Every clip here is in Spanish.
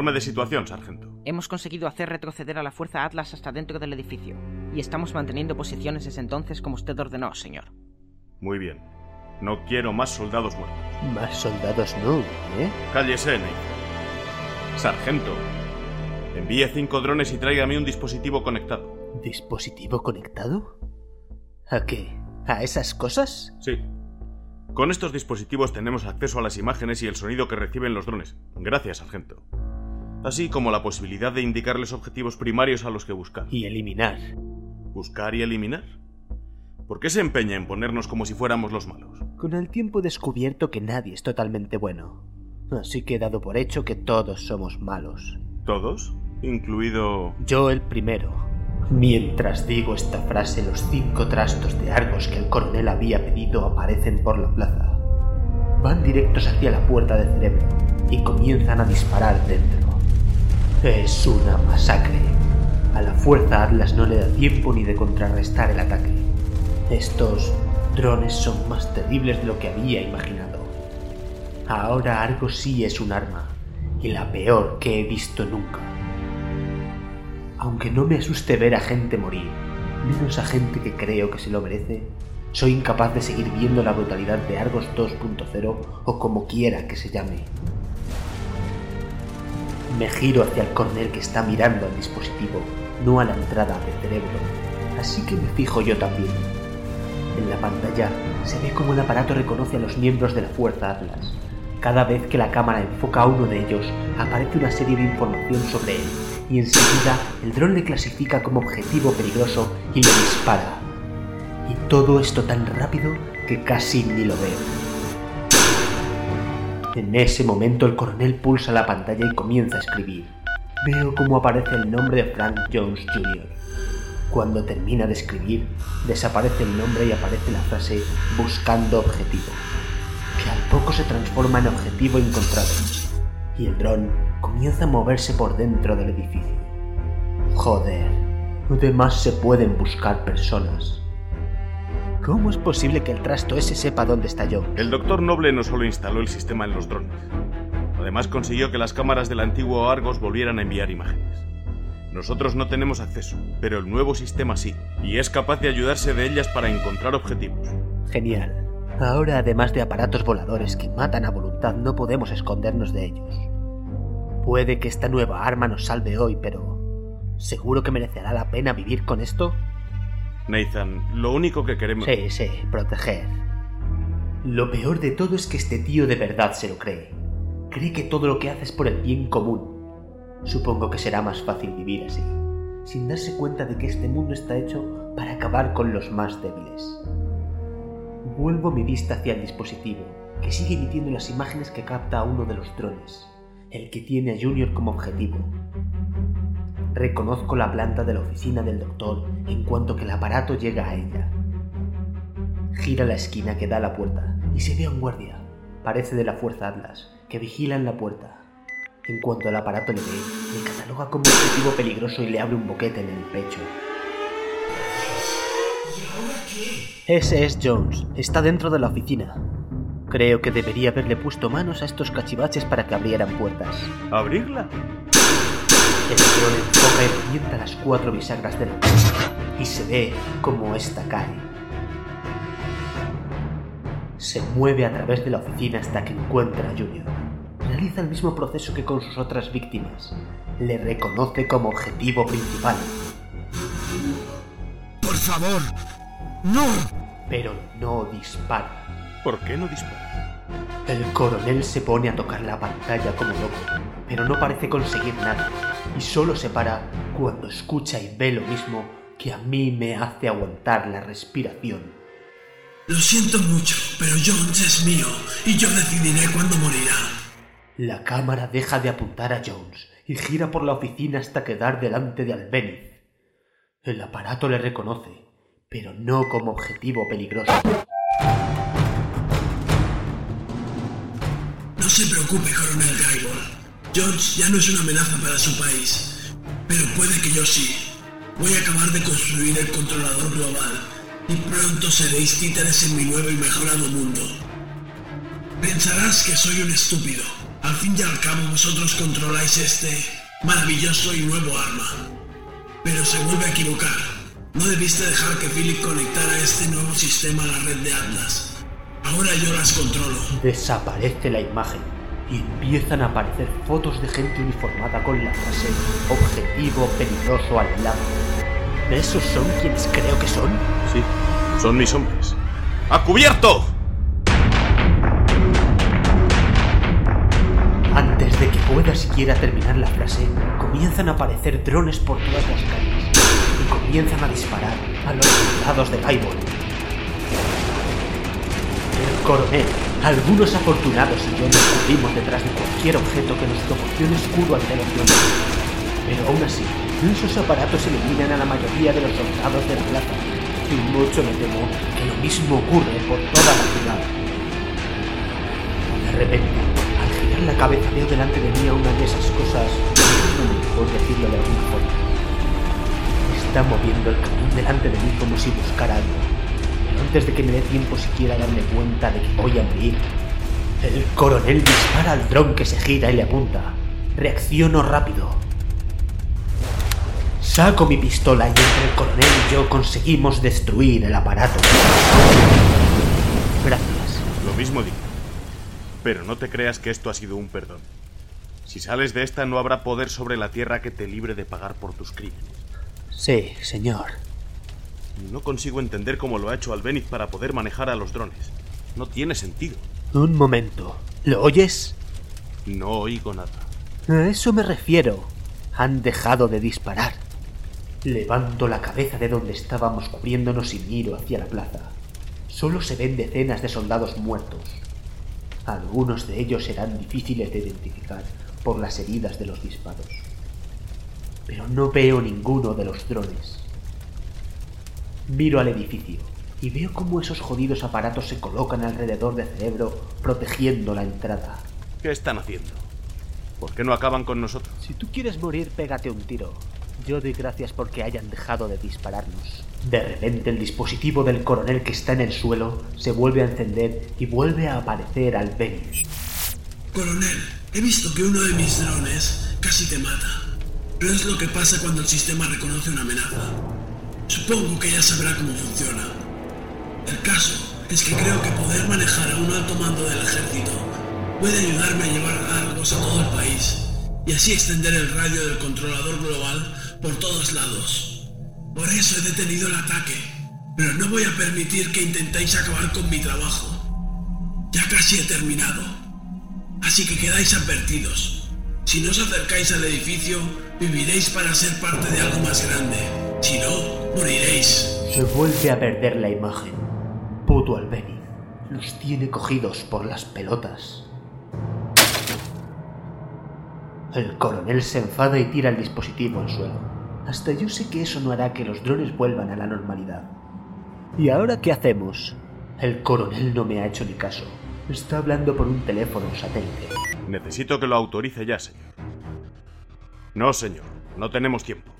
Informe de situación, sargento. Hemos conseguido hacer retroceder a la Fuerza Atlas hasta dentro del edificio, y estamos manteniendo posiciones desde entonces como usted ordenó, señor. Muy bien. No quiero más soldados muertos. Más soldados no, ¿eh? Cállese, Nathan. Sargento, envíe cinco drones y tráigame un dispositivo conectado. ¿Dispositivo conectado? ¿A qué? ¿A esas cosas? Sí. Con estos dispositivos tenemos acceso a las imágenes y el sonido que reciben los drones. Gracias, sargento. Así como la posibilidad de indicarles objetivos primarios a los que buscar. Y eliminar. ¿Buscar y eliminar? ¿Por qué se empeña en ponernos como si fuéramos los malos? Con el tiempo he descubierto que nadie es totalmente bueno. Así que he dado por hecho que todos somos malos. ¿Todos? Incluido... Yo el primero. Mientras digo esta frase, los cinco trastos de Argos que el coronel había pedido aparecen por la plaza. Van directos hacia la puerta de cerebro y comienzan a disparar dentro. Es una masacre. A la fuerza Atlas no le da tiempo ni de contrarrestar el ataque. Estos drones son más terribles de lo que había imaginado. Ahora Argos sí es un arma, y la peor que he visto nunca. Aunque no me asuste ver a gente morir, menos a gente que creo que se lo merece, soy incapaz de seguir viendo la brutalidad de Argos 2.0 o como quiera que se llame. Me giro hacia el coronel que está mirando al dispositivo, no a la entrada de cerebro, así que me fijo yo también. En la pantalla se ve como el aparato reconoce a los miembros de la Fuerza Atlas. Cada vez que la cámara enfoca a uno de ellos, aparece una serie de información sobre él, y enseguida el dron le clasifica como objetivo peligroso y le dispara. Y todo esto tan rápido que casi ni lo veo. En ese momento el coronel pulsa la pantalla y comienza a escribir. Veo cómo aparece el nombre de Frank Jones Jr. Cuando termina de escribir, desaparece el nombre y aparece la frase buscando objetivo, que al poco se transforma en objetivo encontrado, y el dron comienza a moverse por dentro del edificio. Joder, además se pueden buscar personas. ¿Cómo es posible que el trasto ese sepa dónde está yo? El doctor Noble no solo instaló el sistema en los drones, además consiguió que las cámaras del antiguo Argos volvieran a enviar imágenes. Nosotros no tenemos acceso, pero el nuevo sistema sí, y es capaz de ayudarse de ellas para encontrar objetivos. Genial. Ahora, además de aparatos voladores que matan a voluntad, no podemos escondernos de ellos. Puede que esta nueva arma nos salve hoy, pero ¿seguro que merecerá la pena vivir con esto? Nathan, lo único que queremos... Sí, sí, proteger. Lo peor de todo es que este tío de verdad se lo cree. Cree que todo lo que hace es por el bien común. Supongo que será más fácil vivir así, sin darse cuenta de que este mundo está hecho para acabar con los más débiles. Vuelvo mi vista hacia el dispositivo, que sigue emitiendo las imágenes que capta a uno de los drones, el que tiene a Junior como objetivo. Reconozco la planta de la oficina del doctor en cuanto que el aparato llega a ella. Gira la esquina que da a la puerta y se ve a un guardia, parece de la Fuerza Atlas, que vigila en la puerta. En cuanto el aparato le ve, le cataloga como objetivo peligroso y le abre un boquete en el pecho. Ese es Jones, está dentro de la oficina. Creo que debería haberle puesto manos a estos cachivaches para que abrieran puertas. ¿Abrirla? El dron enfoca y revienta las cuatro bisagras de la puerta y se ve como ésta cae. Se mueve a través de la oficina hasta que encuentra a Junior. Realiza el mismo proceso que con sus otras víctimas. Le reconoce como objetivo principal. Por favor, no. Pero no dispara. ¿Por qué no dispara? El coronel se pone a tocar la pantalla como loco, pero no parece conseguir nada. Y solo se para cuando escucha y ve lo mismo que a mí me hace aguantar la respiración. Lo siento mucho, pero Jones es mío y yo decidiré cuándo morirá. La cámara deja de apuntar a Jones y gira por la oficina hasta quedar delante de Albeniz. El aparato le reconoce, pero no como objetivo peligroso. No se preocupe, coronel Gaibor. Jones ya no es una amenaza para su país, pero puede que yo sí. Voy a acabar de construir el controlador global y pronto seréis títeres en mi nuevo y mejorado mundo. Pensarás que soy un estúpido. Al fin y al cabo vosotros controláis este maravilloso y nuevo arma. Pero se vuelve a equivocar. No debiste dejar que Philip conectara este nuevo sistema a la red de Atlas. Ahora yo las controlo. Desaparece la imagen y empiezan a aparecer fotos de gente uniformada con la frase objetivo peligroso al lado. ¿Esos son quienes creo que son? Sí, son mis hombres. ¡A cubierto! Antes de que pueda siquiera terminar la frase, comienzan a aparecer drones por todas las calles y comienzan a disparar a los soldados de Gaibor. El coronel, algunos afortunados y yo nos cubrimos detrás de cualquier objeto que nos proporcione escudo ante los drones. Pero aún así, esos aparatos eliminan a la mayoría de los soldados de la plaza y mucho me temo que lo mismo ocurre por toda la ciudad. De repente, al girar la cabeza veo delante de mí a una de esas cosas, por decirlo de alguna forma. Está moviendo el camión delante de mí como si buscara algo. Antes de que me dé tiempo siquiera a darme cuenta de que voy a morir, el coronel dispara al dron que se gira y le apunta. Reacciono rápido. Saco mi pistola y entre el coronel y yo conseguimos destruir el aparato. Gracias. Lo mismo digo. Pero no te creas que esto ha sido un perdón. Si sales de esta no habrá poder sobre la tierra que te libre de pagar por tus crímenes. Sí, señor. No consigo entender cómo lo ha hecho Albeniz para poder manejar a los drones. No tiene sentido. Un momento. ¿Lo oyes? No oigo nada. A eso me refiero. Han dejado de disparar. Levanto la cabeza de donde estábamos cubriéndonos y miro hacia la plaza. Solo se ven decenas de soldados muertos. Algunos de ellos serán difíciles de identificar por las heridas de los disparos. Pero no veo ninguno de los drones. Miro al edificio y veo cómo esos jodidos aparatos se colocan alrededor de Cerebro protegiendo la entrada. ¿Qué están haciendo? ¿Por qué no acaban con nosotros? Si tú quieres morir, pégate un tiro. Yo doy gracias porque hayan dejado de dispararnos. De repente el dispositivo del coronel que está en el suelo se vuelve a encender y vuelve a aparecer al Benny. Coronel, he visto que uno de mis drones casi te mata. Pero es lo que pasa cuando el sistema reconoce una amenaza. Supongo que ya sabrá cómo funciona. El caso es que creo que poder manejar a un alto mando del ejército puede ayudarme a llevar Argos a todo el país y así extender el radio del controlador global por todos lados. Por eso he detenido el ataque, pero no voy a permitir que intentéis acabar con mi trabajo. Ya casi he terminado. Así que quedáis advertidos. Si no os acercáis al edificio, viviréis para ser parte de algo más grande. Si no, moriréis. Se vuelve a perder la imagen. Puto Albeni. Los tiene cogidos por las pelotas. El coronel se enfada y tira el dispositivo al suelo. Hasta yo sé que eso no hará que los drones vuelvan a la normalidad. ¿Y ahora qué hacemos? El coronel no me ha hecho ni caso. Está hablando por un teléfono satélite. Necesito que lo autorice ya, señor. No, señor. No tenemos tiempo.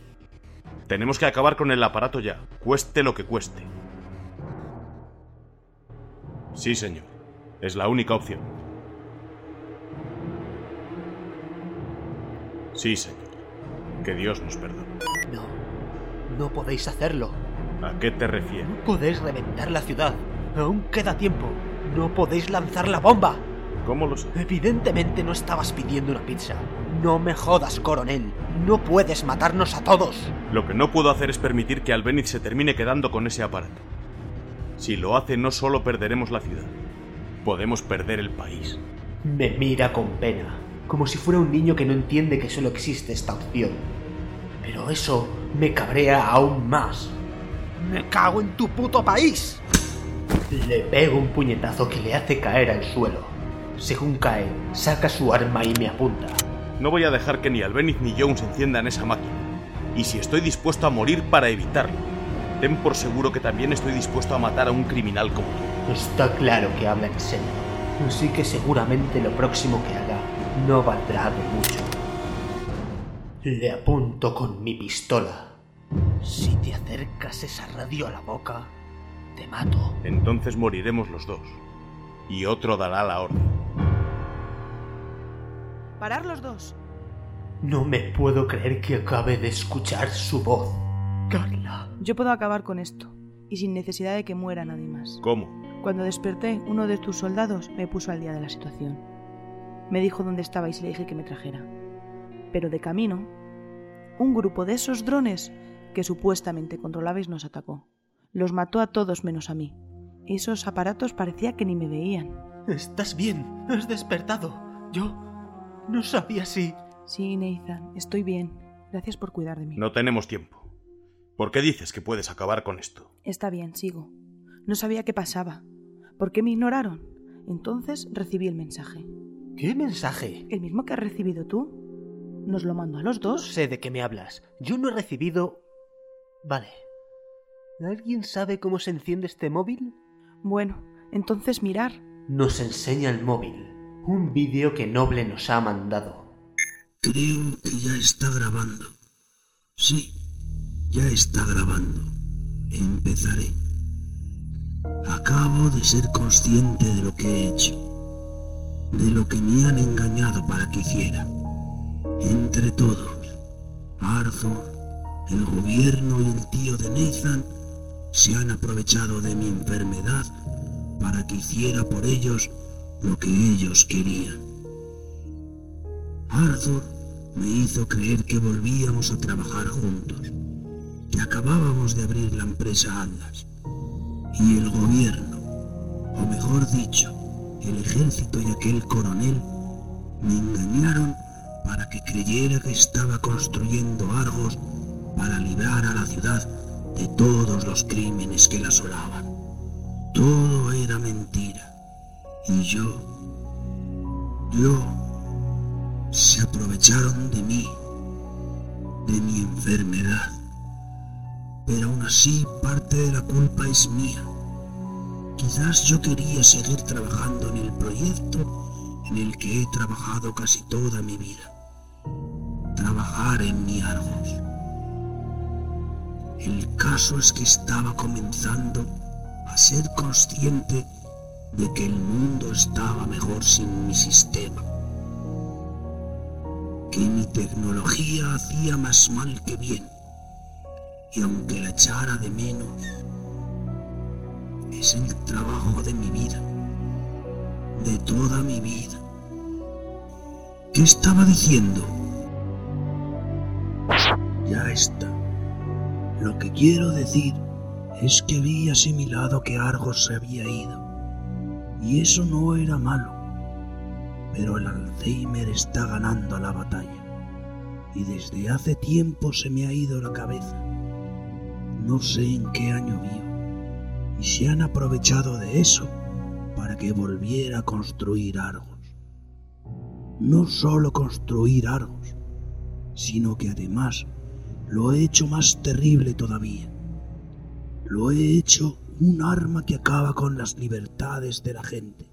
Tenemos que acabar con el aparato ya, cueste lo que cueste. Sí, señor. Es la única opción. Sí, señor. Que Dios nos perdone. No, no podéis hacerlo. ¿A qué te refieres? No podéis reventar la ciudad. Aún queda tiempo. No podéis lanzar la bomba. ¿Cómo lo sé? Evidentemente no estabas pidiendo una pizza. No me jodas, coronel. No puedes matarnos a todos. Lo que no puedo hacer es permitir que Albeniz se termine quedando con ese aparato. Si lo hace, no solo perderemos la ciudad, podemos perder el país. Me mira con pena. como si fuera un niño que no entiende que solo existe esta opción. Pero eso me cabrea aún más. ¡Me cago en tu puto país! Le pego un puñetazo que le hace caer al suelo. Según cae, saca su arma y me apunta. No voy a dejar que ni Albeniz ni Jones enciendan esa máquina. Y si estoy dispuesto a morir para evitarlo, ten por seguro que también estoy dispuesto a matar a un criminal como tú. Está claro que habla en serio. Así que seguramente lo próximo que haga no valdrá de mucho. Le apunto con mi pistola. Si te acercas esa radio a la boca, te mato. Entonces moriremos los dos. Y otro dará la orden. Parar los dos. No me puedo creer que acabe de escuchar su voz. Carla. Yo puedo acabar con esto, y sin necesidad de que muera nadie más. ¿Cómo? Cuando desperté, uno de tus soldados me puso al día de la situación. Me dijo dónde estabais y le dije que me trajera. Pero de camino, un grupo de esos drones que supuestamente controlabais nos atacó. Los mató a todos menos a mí. Esos aparatos parecía que ni me veían. ¿Estás bien? ¿Has despertado? Yo no sabía si... Sí, Nathan, estoy bien. Gracias por cuidar de mí. No tenemos tiempo. ¿Por qué dices que puedes acabar con esto? Está bien, sigo. No sabía qué pasaba. ¿Por qué me ignoraron? Entonces recibí el mensaje. ¿Qué mensaje? ¿El mismo que has recibido tú? ¿Nos lo mandó a los No dos? sé de qué me hablas. Yo no he recibido... Vale. ¿Alguien sabe cómo se enciende este móvil? Bueno, entonces mirar. Nos enseña el móvil. Un vídeo que Noble nos ha mandado. Creo que ya está grabando. Sí, ya está grabando. Empezaré. Acabo de ser consciente de lo que he hecho. De lo que me han engañado para que hiciera. Entre todos, Arthur, el gobierno y el tío de Nathan se han aprovechado de mi enfermedad para que hiciera por ellos lo que ellos querían. Arthur me hizo creer que volvíamos a trabajar juntos, que acabábamos de abrir la empresa Atlas. Y el gobierno, o mejor dicho, el ejército y aquel coronel, me engañaron para que creyera que estaba construyendo Argos para librar a la ciudad de todos los crímenes que la asolaban. Todo era mentira. Y yo, yo, se aprovecharon de mí, de mi enfermedad. Pero aún así parte de la culpa es mía. Quizás yo quería seguir trabajando en el proyecto en el que he trabajado casi toda mi vida. Trabajar en mi Argos. El caso es que estaba comenzando a ser consciente de que el mundo estaba mejor sin mi sistema. Que mi tecnología hacía más mal que bien. Y aunque la echara de menos, es el trabajo de mi vida. De toda mi vida. ¿Qué estaba diciendo? Ya está. Lo que quiero decir es que había asimilado que Argos se había ido. Y eso no era malo. Pero el Alzheimer está ganando la batalla. Y desde hace tiempo se me ha ido la cabeza. No sé en qué año vivo. Y se han aprovechado de eso para que volviera a construir Argos. No solo construir Argos, sino que además lo he hecho más terrible todavía. Lo he hecho un arma que acaba con las libertades de la gente.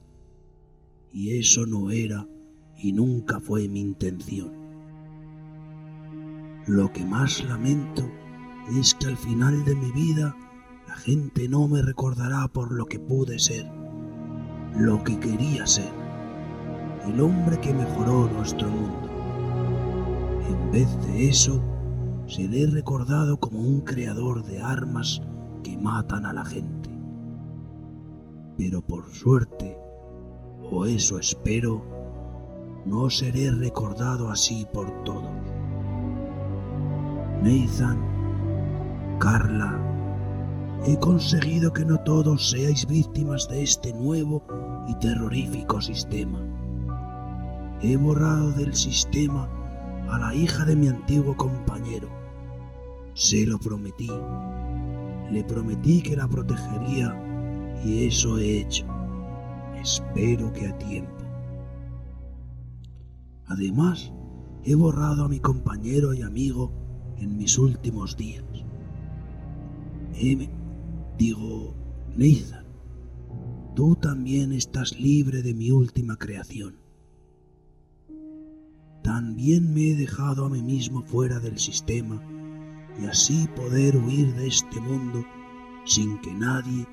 Y eso no era y nunca fue mi intención. Lo que más lamento es que al final de mi vida la gente no me recordará por lo que pude ser, lo que quería ser, el hombre que mejoró nuestro mundo. En vez de eso, seré recordado como un creador de armas que matan a la gente. Pero por suerte, o eso espero, no seré recordado así por todos. Nathan, Carla, he conseguido que no todos seáis víctimas de este nuevo y terrorífico sistema. He borrado del sistema a la hija de mi antiguo compañero. Se lo prometí. Le prometí que la protegería y eso he hecho. Espero que a tiempo. Además, he borrado a mi compañero y amigo en mis últimos días. M, digo, Nathan, tú también estás libre de mi última creación. También me he dejado a mí mismo fuera del sistema y así poder huir de este mundo sin que nadie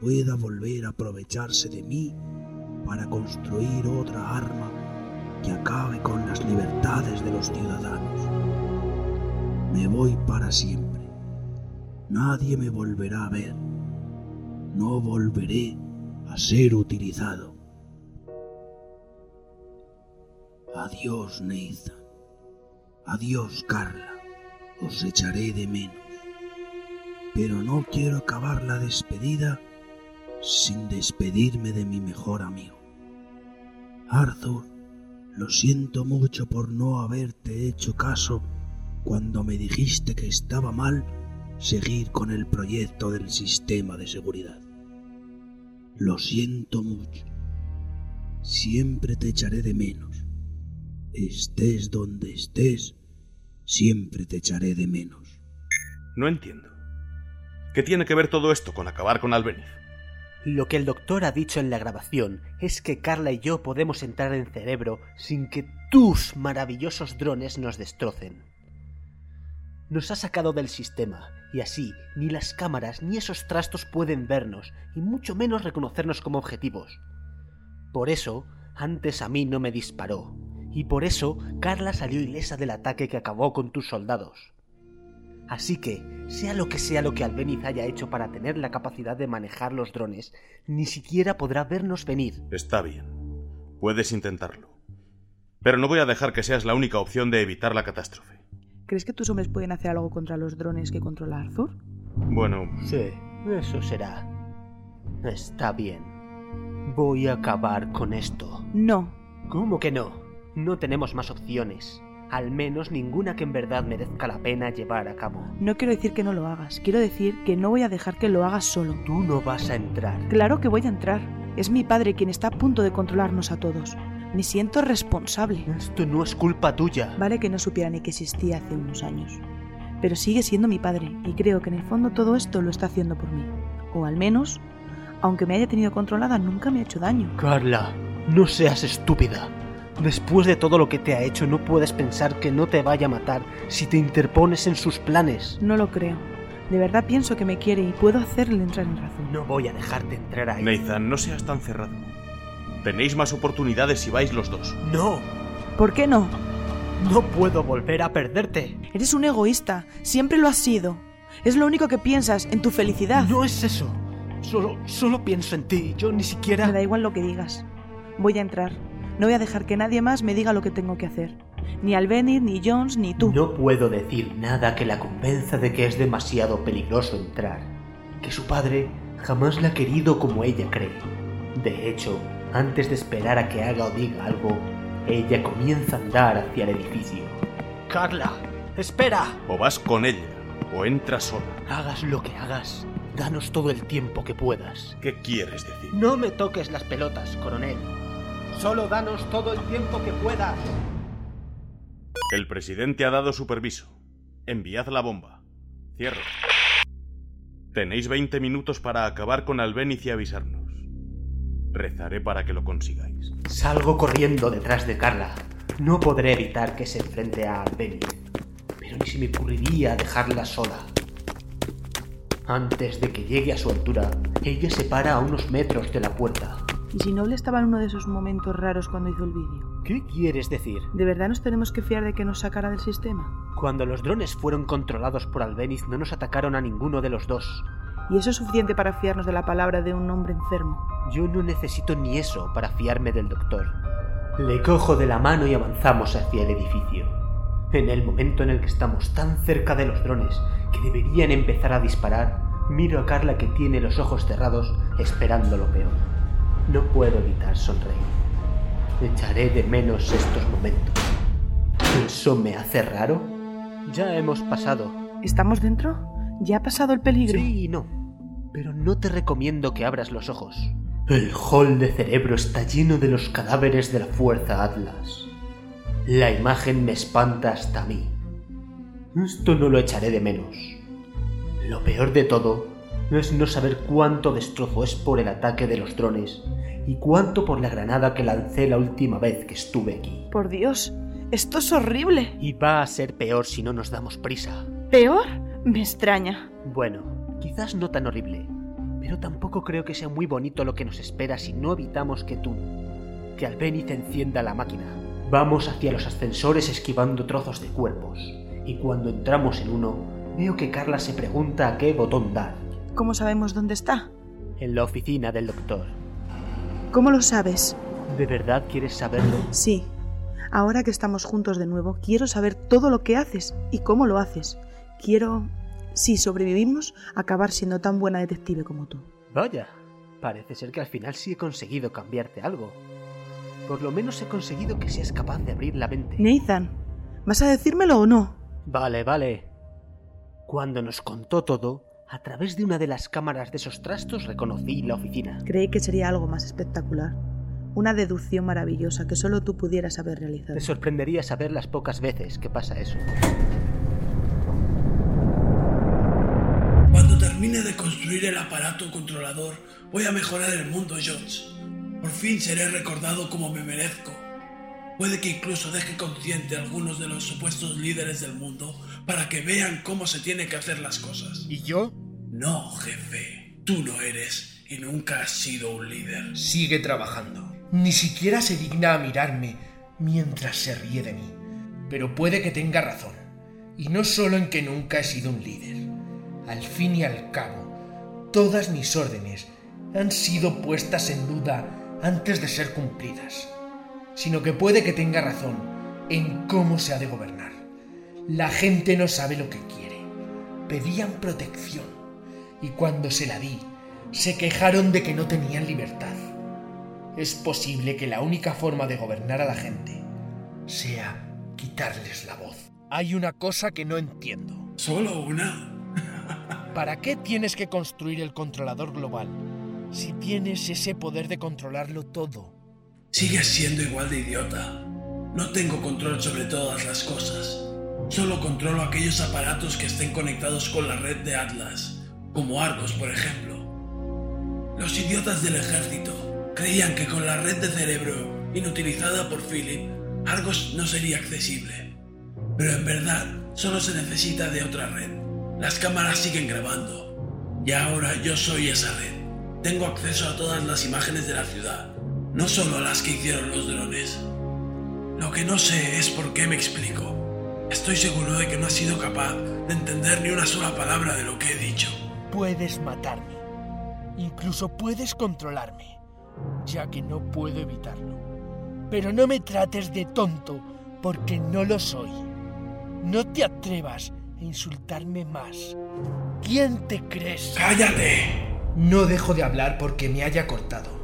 pueda volver a aprovecharse de mí para construir otra arma que acabe con las libertades de los ciudadanos. Me voy para siempre. Nadie me volverá a ver. No volveré a ser utilizado. Adiós, Nathan. Adiós, Carla. Os echaré de menos. Pero no quiero acabar la despedida sin despedirme de mi mejor amigo. Arthur, lo siento mucho por no haberte hecho caso cuando me dijiste que estaba mal seguir con el proyecto del sistema de seguridad. Lo siento mucho. Siempre te echaré de menos. Estés donde estés, siempre te echaré de menos. No entiendo. ¿Qué tiene que ver todo esto con acabar con Albeniz? Lo que el doctor ha dicho en la grabación es que Carla y yo podemos entrar en cerebro sin que tus maravillosos drones nos destrocen. Nos ha sacado del sistema, y así ni las cámaras ni esos trastos pueden vernos, y mucho menos reconocernos como objetivos. Por eso, antes a mí no me disparó, y por eso Carla salió ilesa del ataque que acabó con tus soldados. Así que, sea lo que sea lo que Albeniz haya hecho para tener la capacidad de manejar los drones, ni siquiera podrá vernos venir. Está bien. Puedes intentarlo. Pero no voy a dejar que seas la única opción de evitar la catástrofe. ¿Crees que tus hombres pueden hacer algo contra los drones que controla Arthur? Bueno, Sí, eso será. Está bien. Voy a acabar con esto. No. ¿Cómo que no? No tenemos más opciones. Al menos ninguna que en verdad merezca la pena llevar a cabo. No quiero decir que no lo hagas. Quiero decir que no voy a dejar que lo hagas solo. Tú no vas a entrar. Claro que voy a entrar. Es mi padre quien está a punto de controlarnos a todos. Me siento responsable. Esto no es culpa tuya. Vale que no supiera ni que existía hace unos años. Pero sigue siendo mi padre y creo que en el fondo todo esto lo está haciendo por mí. O al menos, aunque me haya tenido controlada, nunca me ha hecho daño. Carla, no seas estúpida. Después de todo lo que te ha hecho, no puedes pensar que no te vaya a matar si te interpones en sus planes. No lo creo. De verdad pienso que me quiere y puedo hacerle entrar en razón. No voy a dejarte entrar ahí. Nathan, no seas tan cerrado. Tenéis más oportunidades si vais los dos. No, ¿Por qué no? no puedo volver a perderte. Eres un egoísta. Siempre lo has sido. Es lo único que piensas, en tu felicidad. No es eso. Solo, solo pienso en ti. Yo ni siquiera... Me da igual lo que digas. Voy a entrar. No voy a dejar que nadie más me diga lo que tengo que hacer. Ni Albeniz, ni Jones, ni tú. No puedo decir nada que la convenza de que es demasiado peligroso entrar. Que su padre jamás la ha querido como ella cree. De hecho, antes de esperar a que haga o diga algo, ella comienza a andar hacia el edificio. Carla, espera. O vas con ella, o entras sola. Hagas lo que hagas, danos todo el tiempo que puedas. ¿Qué quieres decir? No me toques las pelotas, coronel. Solo danos todo el tiempo que puedas. El presidente ha dado su permiso. Enviad la bomba. Cierro. Tenéis 20 minutos para acabar con Albeniz y avisarnos. Rezaré para que lo consigáis. Salgo corriendo detrás de Carla. No podré evitar que se enfrente a Albeniz, pero ni se me ocurriría dejarla sola. Antes de que llegue a su altura, ella se para a unos metros de la puerta. ¿Y si Noble estaba en uno de esos momentos raros cuando hizo el vídeo? ¿Qué quieres decir? ¿De verdad nos tenemos que fiar de que nos sacara del sistema? Cuando los drones fueron controlados por Albeniz no nos atacaron a ninguno de los dos. ¿Y eso es suficiente para fiarnos de la palabra de un hombre enfermo? Yo no necesito ni eso para fiarme del doctor. Le cojo de la mano y avanzamos hacia el edificio. En el momento en el que estamos tan cerca de los drones que deberían empezar a disparar, miro a Carla que tiene los ojos cerrados esperando lo peor. No puedo evitar sonreír. Echaré de menos estos momentos. ¿Eso me hace raro? Ya hemos pasado. ¿Estamos dentro? ¿Ya ha pasado el peligro? Sí y no. Pero no te recomiendo que abras los ojos. El hall de cerebro está lleno de los cadáveres de la Fuerza Atlas. La imagen me espanta hasta a mí. Esto no lo echaré de menos. Lo peor de todo es no saber cuánto destrozo es por el ataque de los drones y cuánto por la granada que lancé la última vez que estuve aquí. Por Dios, esto es horrible. Y va a ser peor si no nos damos prisa. ¿Peor? Me extraña. Bueno, quizás no tan horrible, pero tampoco creo que sea muy bonito lo que nos espera si no evitamos que tú, que Albeniz encienda la máquina. Vamos hacia los ascensores esquivando trozos de cuerpos, y cuando entramos en uno, veo que Carla se pregunta a qué botón dar. ¿Cómo sabemos dónde está? En la oficina del doctor. ¿Cómo lo sabes? ¿De verdad quieres saberlo? Sí. Ahora que estamos juntos de nuevo, quiero saber todo lo que haces y cómo lo haces. Quiero, si sobrevivimos, acabar siendo tan buena detective como tú. Vaya, parece ser que al final sí he conseguido cambiarte algo. Por lo menos he conseguido que seas capaz de abrir la mente. Nathan, ¿vas a decírmelo o no? Vale, vale. Cuando nos contó todo, a través de una de las cámaras de esos trastos reconocí la oficina. Creí que sería algo más espectacular. Una deducción maravillosa que solo tú pudieras haber realizado. Te sorprendería saber las pocas veces que pasa eso. Cuando termine de construir el aparato controlador, voy a mejorar el mundo, Jones. Por fin seré recordado como me merezco. Puede que incluso deje consciente a algunos de los supuestos líderes del mundo para que vean cómo se tiene que hacer las cosas. ¿Y yo? No, jefe. Tú no eres y nunca has sido un líder. Sigue trabajando. Ni siquiera se digna a mirarme mientras se ríe de mí. Pero puede que tenga razón. Y no solo en que nunca he sido un líder. Al fin y al cabo, todas mis órdenes han sido puestas en duda antes de ser cumplidas. Sino que puede que tenga razón en cómo se ha de gobernar. La gente no sabe lo que quiere. Pedían protección. Y cuando se la di, se quejaron de que no tenían libertad. Es posible que la única forma de gobernar a la gente sea quitarles la voz. Hay una cosa que no entiendo. ¿Solo una? ¿Para qué tienes que construir el controlador global si tienes ese poder de controlarlo todo? Sigues siendo igual de idiota. No tengo control sobre todas las cosas. Solo controlo aquellos aparatos que estén conectados con la red de Atlas, como Argos, por ejemplo. Los idiotas del ejército creían que con la red de cerebro inutilizada por Philip, Argos no sería accesible. Pero en verdad, solo se necesita de otra red. Las cámaras siguen grabando. Y ahora yo soy esa red. Tengo acceso a todas las imágenes de la ciudad, no solo a las que hicieron los drones. Lo que no sé es por qué me explico. Estoy seguro de que no has sido capaz de entender ni una sola palabra de lo que he dicho. Puedes matarme. Incluso puedes controlarme, ya que no puedo evitarlo. Pero no me trates de tonto, porque no lo soy. No te atrevas a insultarme más. ¿Quién te crees? ¡Cállate! No dejo de hablar porque me haya cortado.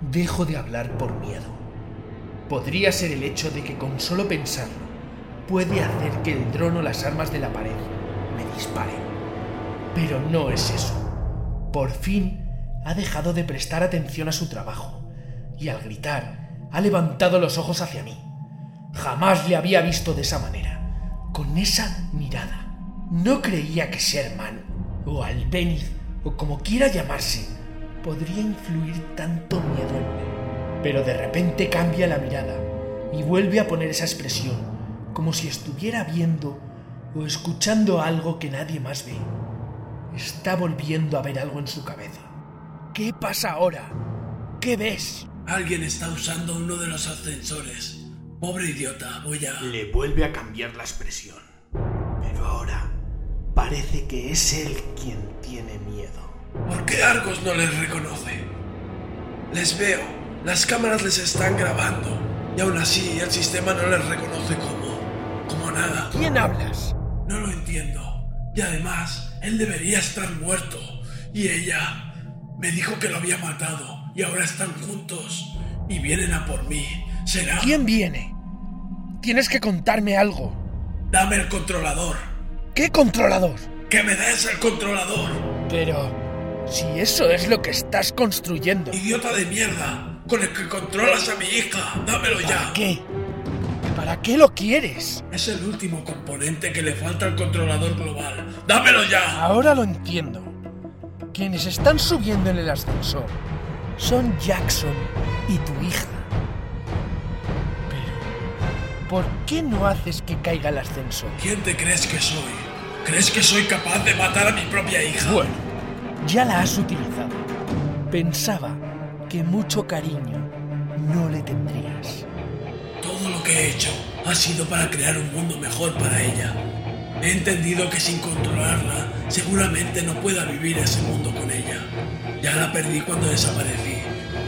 Dejo de hablar por miedo. Podría ser el hecho de que con solo pensarlo puede hacer que el dron o las armas de la pared me disparen. Pero no es eso. Por fin ha dejado de prestar atención a su trabajo y al gritar ha levantado los ojos hacia mí. Jamás le había visto de esa manera, con esa mirada. No creía que Sherman o Albeniz o como quiera llamarse podría influir tanto miedo en mí. Pero de repente cambia la mirada y vuelve a poner esa expresión, como si estuviera viendo o escuchando algo que nadie más ve. Está volviendo a ver algo en su cabeza. ¿Qué pasa ahora? ¿Qué ves? Alguien está usando uno de los ascensores. Pobre idiota, voy a... Le vuelve a cambiar la expresión. Pero ahora parece que es él quien tiene miedo. ¿Por qué Argos no les reconoce? Les veo. Las cámaras les están grabando. Y aún así el sistema no les reconoce como... como nada. ¿Quién hablas? No lo entiendo. Y además, él debería estar muerto. Y ella me dijo que lo había matado. Y ahora están juntos. y vienen a por mí. Será... ¿Quién viene? Tienes que contarme algo. Dame el controlador. ¿Qué controlador? ¡Que me des el controlador! Pero... Si eso es lo que estás construyendo. ¡Idiota de mierda! Con el que controlas a mi hija. ¡Dámelo ya! ¿Para qué? ¿Para qué lo quieres? Es el último componente que le falta al controlador global. ¡Dámelo ya! Ahora lo entiendo. Quienes están subiendo en el ascensor son Jackson y tu hija. Pero, ¿por qué no haces que caiga el ascensor? ¿Quién te crees que soy? ¿Crees que soy capaz de matar a mi propia hija? Bueno, ya la has utilizado. Pensaba que mucho cariño no le tendrías. Todo lo que he hecho ha sido para crear un mundo mejor para ella. He entendido que sin controlarla seguramente no pueda vivir ese mundo con ella. Ya la perdí cuando desaparecí,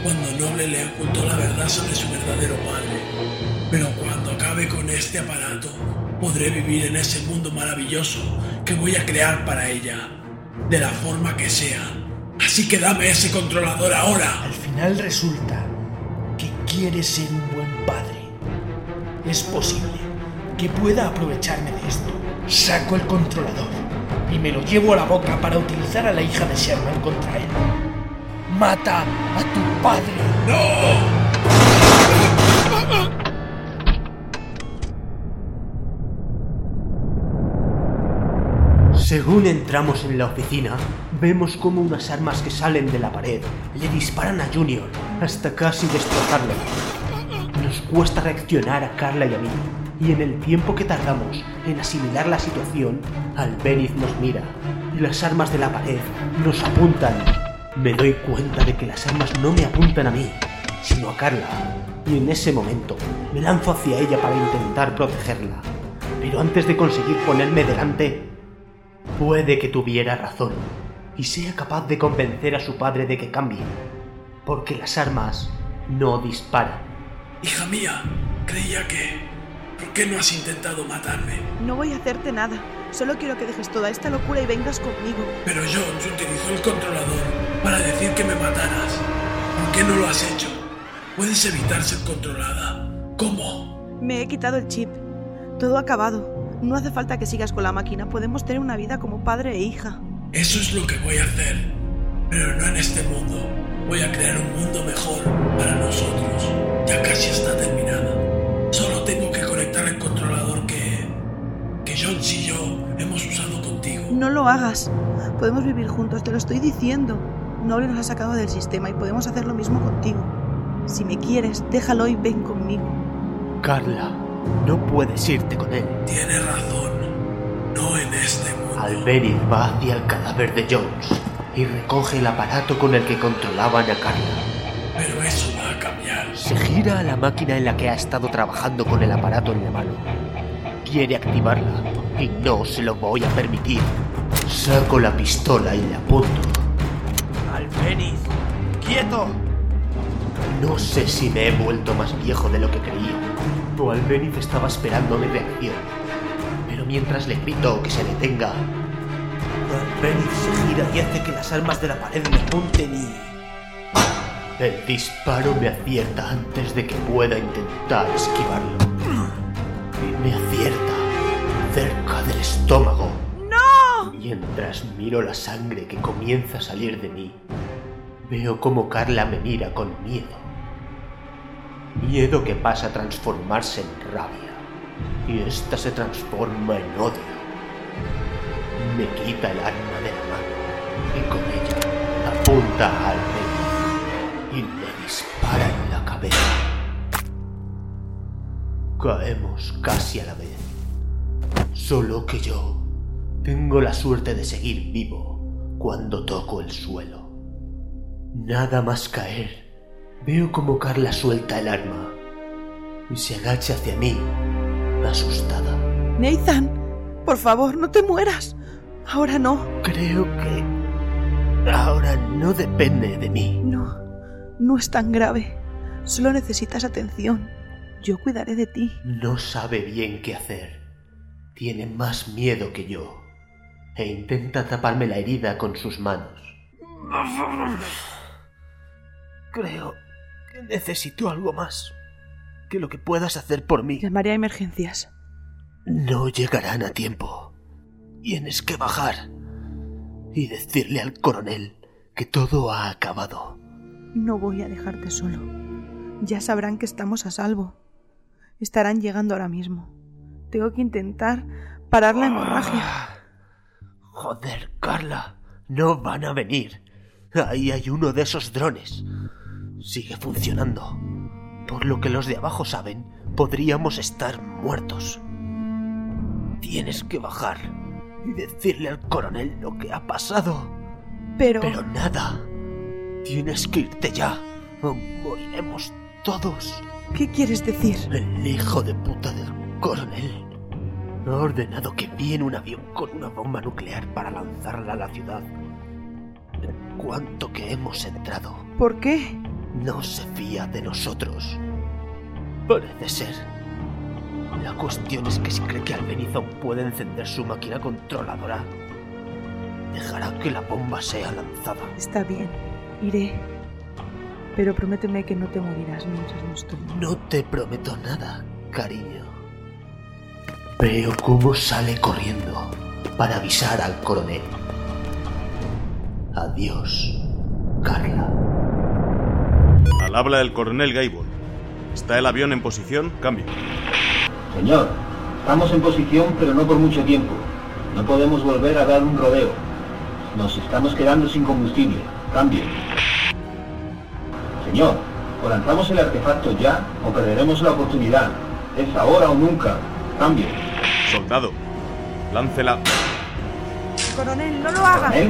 cuando Noble le ocultó la verdad sobre su verdadero padre. Pero cuando acabe con este aparato, podré vivir en ese mundo maravilloso que voy a crear para ella, de la forma que sea. Así que dame ese controlador ahora. Al final resulta que quieres ser un buen padre. Es posible que pueda aprovecharme de esto. Saco el controlador y me lo llevo a la boca para utilizar a la hija de Sherman contra él. ¡Mata a tu padre! ¡No! Según entramos en la oficina, vemos como unas armas que salen de la pared le disparan a Junior hasta casi destrozarlo. Nos cuesta reaccionar a Carla y a mí, y en el tiempo que tardamos en asimilar la situación, Albeniz nos mira y las armas de la pared nos apuntan. Me doy cuenta de que las armas no me apuntan a mí, sino a Carla, y en ese momento me lanzo hacia ella para intentar protegerla. Pero antes de conseguir ponerme delante, Puede que tuviera razón y sea capaz de convencer a su padre de que cambie, porque las armas no disparan. Hija mía, creía que... ¿Por qué no has intentado matarme? No voy a hacerte nada. Solo quiero que dejes toda esta locura y vengas conmigo. Pero Jones utilizó el controlador para decir que me mataras. ¿Por qué no lo has hecho? Puedes evitar ser controlada. ¿Cómo? Me he quitado el chip. Todo ha acabado. No hace falta que sigas con la máquina. Podemos tener una vida como padre e hija. Eso es lo que voy a hacer. Pero no en este mundo. Voy a crear un mundo mejor para nosotros. Ya casi está terminada. Solo tengo que conectar el controlador que... que Jones y yo hemos usado contigo. No lo hagas. Podemos vivir juntos, te lo estoy diciendo. Noble nos ha sacado del sistema y podemos hacer lo mismo contigo. Si me quieres, déjalo y ven conmigo. Carla, no puedes irte con él. Tiene razón. No en este mundo. Alberic va hacia el cadáver de Jones y recoge el aparato con el que controlaban a Carla. Pero eso va a cambiar. Se gira a la máquina en la que ha estado trabajando con el aparato en la mano. Quiere activarla y no se lo voy a permitir. Saco la pistola y la apunto. Albeniz, quieto. No sé si me he vuelto más viejo de lo que creía, o Albeniz estaba esperando mi reacción. Pero mientras le grito que se detenga, Albeniz se gira y hace que las armas de la pared me apunten y... el disparo me acierta antes de que pueda intentar esquivarlo. Y me acierta cerca del estómago. ¡No! Mientras miro la sangre que comienza a salir de mí, veo como Carla me mira con miedo. Miedo que pasa a transformarse en rabia. Y esta se transforma en odio. Me quita el arma de la mano y con ella apunta a Albeniz y le dispara en la cabeza. Caemos casi a la vez. Solo que yo tengo la suerte de seguir vivo cuando toco el suelo. Nada más caer, veo como Carla suelta el arma y se agacha hacia mí, asustada. Nathan, por favor, no te mueras. Ahora no. Creo que ahora no depende de mí. No, no es tan grave. Solo necesitas atención. Yo cuidaré de ti. No sabe bien qué hacer. Tiene más miedo que yo e intenta taparme la herida con sus manos. Creo Necesito algo más que lo que puedas hacer por mí. Llamaré a emergencias. No llegarán a tiempo. Tienes que bajar y decirle al coronel que todo ha acabado. No voy a dejarte solo. Ya sabrán que estamos a salvo. Estarán llegando ahora mismo. Tengo que intentar parar la hemorragia. Joder, Carla. No van a venir. Ahí hay uno de esos drones. Sigue funcionando. Por lo que los de abajo saben, podríamos estar muertos. Tienes que bajar y decirle al coronel lo que ha pasado. Pero... Pero nada. Tienes que irte ya o moriremos todos. ¿Qué quieres decir? El hijo de puta del coronel ha ordenado que envíen un avión con una bomba nuclear para lanzarla a la ciudad. En cuanto que hemos entrado, ¿Por qué? No se fía de nosotros. Parece ser. La cuestión es que si cree que Albenizón puede encender su máquina controladora, dejará que la bomba sea lanzada. Está bien. Iré. Pero prométeme que no te morirás mientras no estoy. No te prometo nada, cariño. Veo cómo sale corriendo para avisar al coronel. Adiós, Carla. Habla el coronel Gaibol. ¿Está el avión en posición? Cambio. Señor, estamos en posición pero no por mucho tiempo. No podemos volver a dar un rodeo. Nos estamos quedando sin combustible. Cambio. Señor, o lanzamos el artefacto ya o perderemos la oportunidad. Es ahora o nunca. Cambio. Soldado, láncela. Coronel, no lo haga. ¿Eh?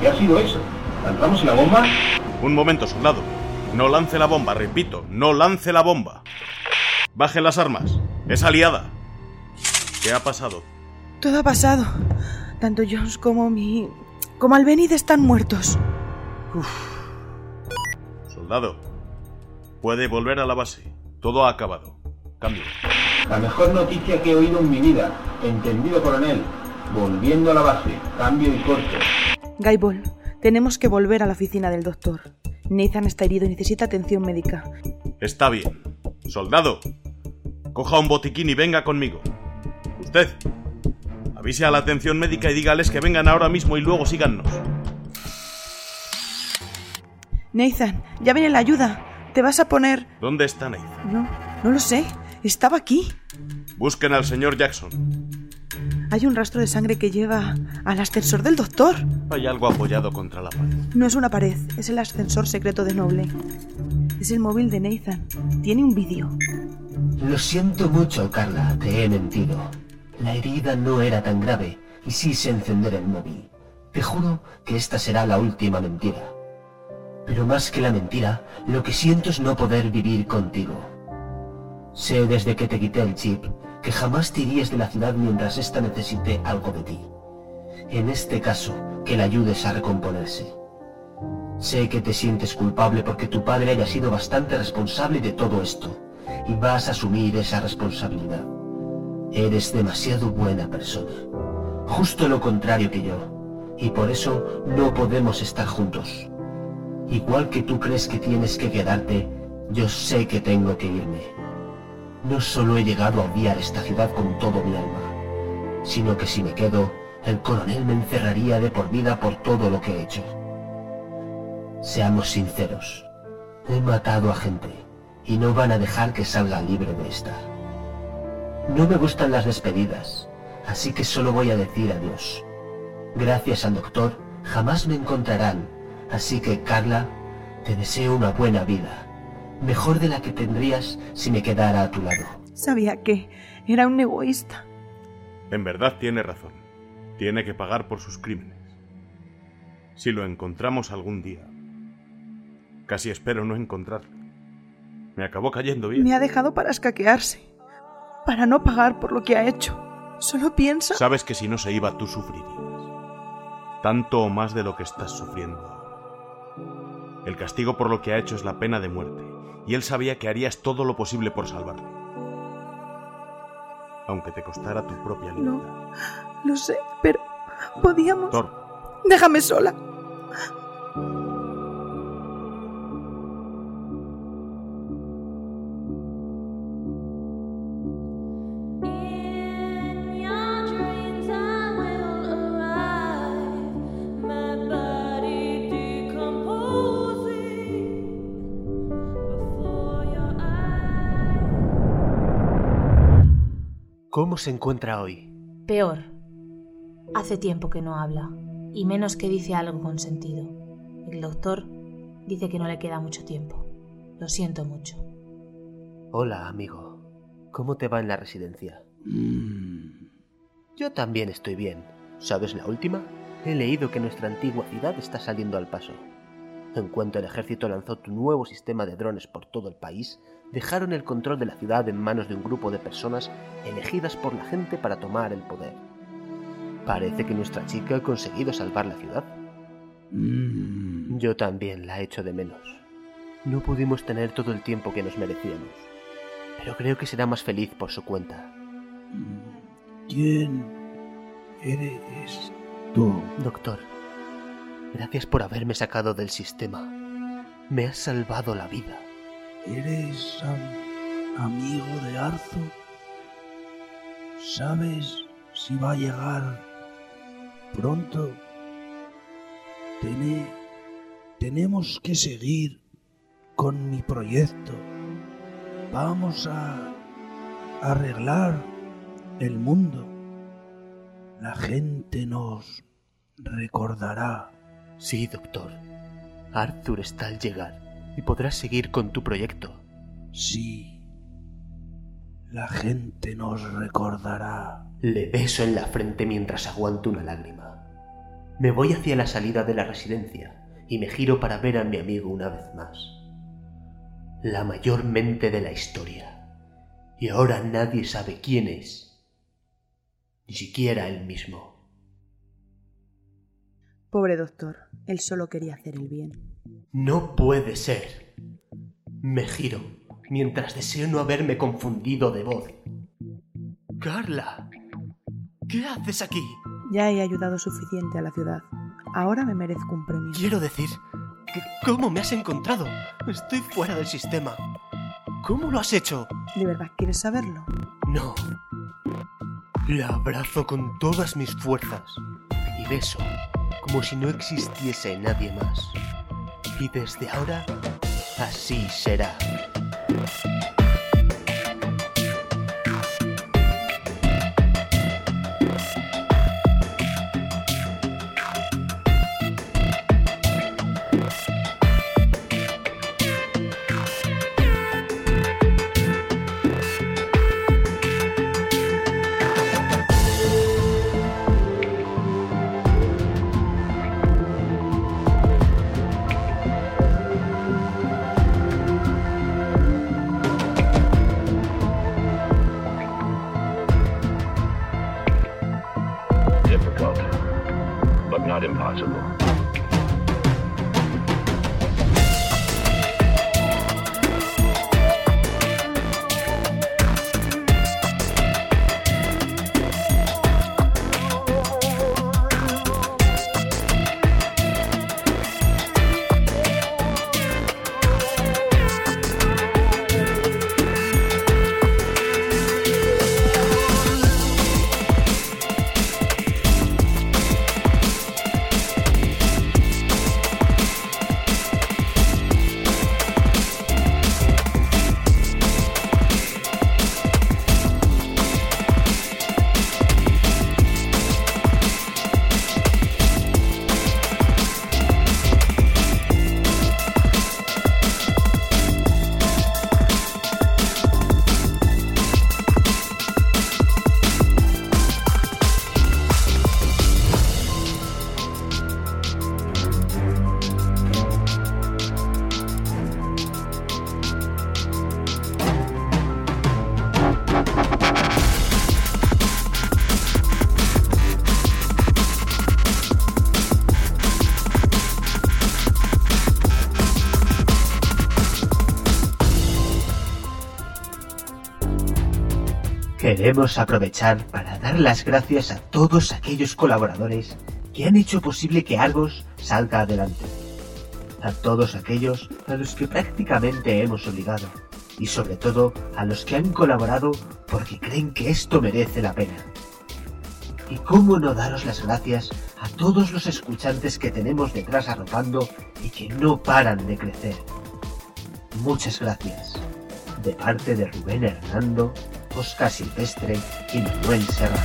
¿Qué ha sido eso? ¿Lanzamos la bomba? Un momento, soldado. No lance la bomba, repito, no lance la bomba. Baje las armas. Es aliada. ¿Qué ha pasado? Todo ha pasado. Tanto Jones como mi... como Albeniz están muertos. Soldado, puede volver a la base. Todo ha acabado. Cambio. La mejor noticia que he oído en mi vida. Entendido, coronel. Volviendo a la base. Cambio y corte. Gaibol, tenemos que volver a la oficina del doctor. Nathan está herido y necesita atención médica. Está bien. Soldado, coja un botiquín y venga conmigo. Usted, avise a la atención médica y dígales que vengan ahora mismo y luego síganos. Nathan, ya viene la ayuda. Te vas a poner... ¿Dónde está Nathan? No, no lo sé. Estaba aquí. Busquen al señor Jackson. Hay un rastro de sangre que lleva al ascensor del doctor. Hay algo apoyado contra la pared. No es una pared, es el ascensor secreto de Noble. Es el móvil de Nathan. Tiene un vídeo. Lo siento mucho, Carla, te he mentido. La herida no era tan grave y sí sé encender el móvil. Te juro que esta será la última mentira. Pero más que la mentira, lo que siento es no poder vivir contigo. Sé desde que te quité el chip que jamás te irías de la ciudad mientras ésta necesite algo de ti. En este caso, que la ayudes a recomponerse. Sé que te sientes culpable porque tu padre haya sido bastante responsable de todo esto, y vas a asumir esa responsabilidad. Eres demasiado buena persona. Justo lo contrario que yo, y por eso no podemos estar juntos. Igual que tú crees que tienes que quedarte, yo sé que tengo que irme. No solo he llegado a odiar esta ciudad con todo mi alma, sino que si me quedo, el coronel me encerraría de por vida por todo lo que he hecho. Seamos sinceros, he matado a gente y no van a dejar que salga libre de esta. No me gustan las despedidas, así que solo voy a decir adiós. Gracias al doctor, jamás me encontrarán, así que Carla, te deseo una buena vida, mejor de la que tendrías si me quedara a tu lado. Sabía que era un egoísta. En verdad tiene razón. Tiene que pagar por sus crímenes. Si lo encontramos algún día. Casi espero no encontrarlo. Me acabó cayendo bien. Me ha dejado para escaquearse. Para no pagar por lo que ha hecho. Solo piensa... Sabes que si no se iba tú sufrirías. Tanto o más de lo que estás sufriendo. El castigo por lo que ha hecho es la pena de muerte. Y él sabía que harías todo lo posible por salvarle. Aunque te costara tu propia libertad. No, lo sé, pero podíamos... Thor, Déjame sola. ¿Cómo se encuentra hoy? Peor. Hace tiempo que no habla, y menos que dice algo con sentido. El doctor dice que no le queda mucho tiempo. Lo siento mucho. Hola, amigo. ¿Cómo te va en la residencia? Mm, Yo también estoy bien. ¿Sabes la última? He leído que nuestra antigua ciudad está saliendo al paso. En cuanto el ejército lanzó tu nuevo sistema de drones por todo el país, dejaron el control de la ciudad en manos de un grupo de personas elegidas por la gente para tomar el poder. Parece que nuestra chica ha conseguido salvar la ciudad. mm, Yo también la echo de menos. No pudimos tener todo el tiempo que nos merecíamos, pero creo que será más feliz por su cuenta. ¿Quién eres tú? Doctor, gracias por haberme sacado del sistema. Me has salvado la vida. ¿Eres am- amigo de Arthur? ¿Sabes si va a llegar pronto? Tene- tenemos que seguir con mi proyecto. Vamos a arreglar el mundo. La gente nos recordará. Sí, doctor. Arthur está al llegar y podrás seguir con tu proyecto. Sí. La gente nos recordará. Le beso en la frente mientras aguanto una lágrima. Me voy hacia la salida de la residencia y me giro para ver a mi amigo una vez más. La mayor mente de la historia. Y ahora nadie sabe quién es. Ni siquiera él mismo. Pobre doctor, él solo quería hacer el bien. No puede ser. Me giro mientras deseo no haberme confundido de voz. Carla, ¿qué haces aquí? Ya he ayudado suficiente a la ciudad. Ahora me merezco un premio. Quiero decir, que- ¿cómo me has encontrado? Estoy fuera del sistema. ¿Cómo lo has hecho? ¿De verdad quieres saberlo? No. La abrazo con todas mis fuerzas y beso como si no existiese nadie más. Y desde ahora, así será. Queremos aprovechar para dar las gracias a todos aquellos colaboradores que han hecho posible que Argos salga adelante. A todos aquellos a los que prácticamente hemos obligado. Y sobre todo a los que han colaborado porque creen que esto merece la pena. Y cómo no daros las gracias a todos los escuchantes que tenemos detrás arropando y que no paran de crecer. Muchas gracias. De parte de Rubén Hernando, Oscar Silvestre y Manuel Serrano.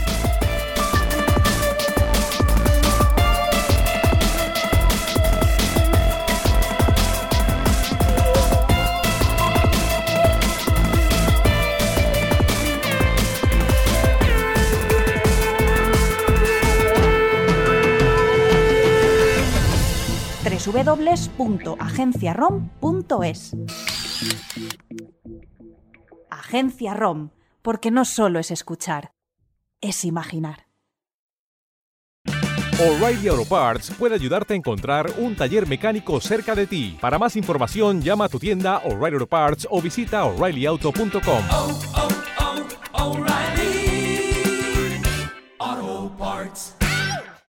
www.agenciarom.es. Agencia ROM, porque no solo es escuchar, es imaginar. O'Reilly Auto Parts puede ayudarte a encontrar un taller mecánico cerca de ti. Para más información, llama a tu tienda O'Reilly Auto Parts o visita oreillyauto.com. Parts.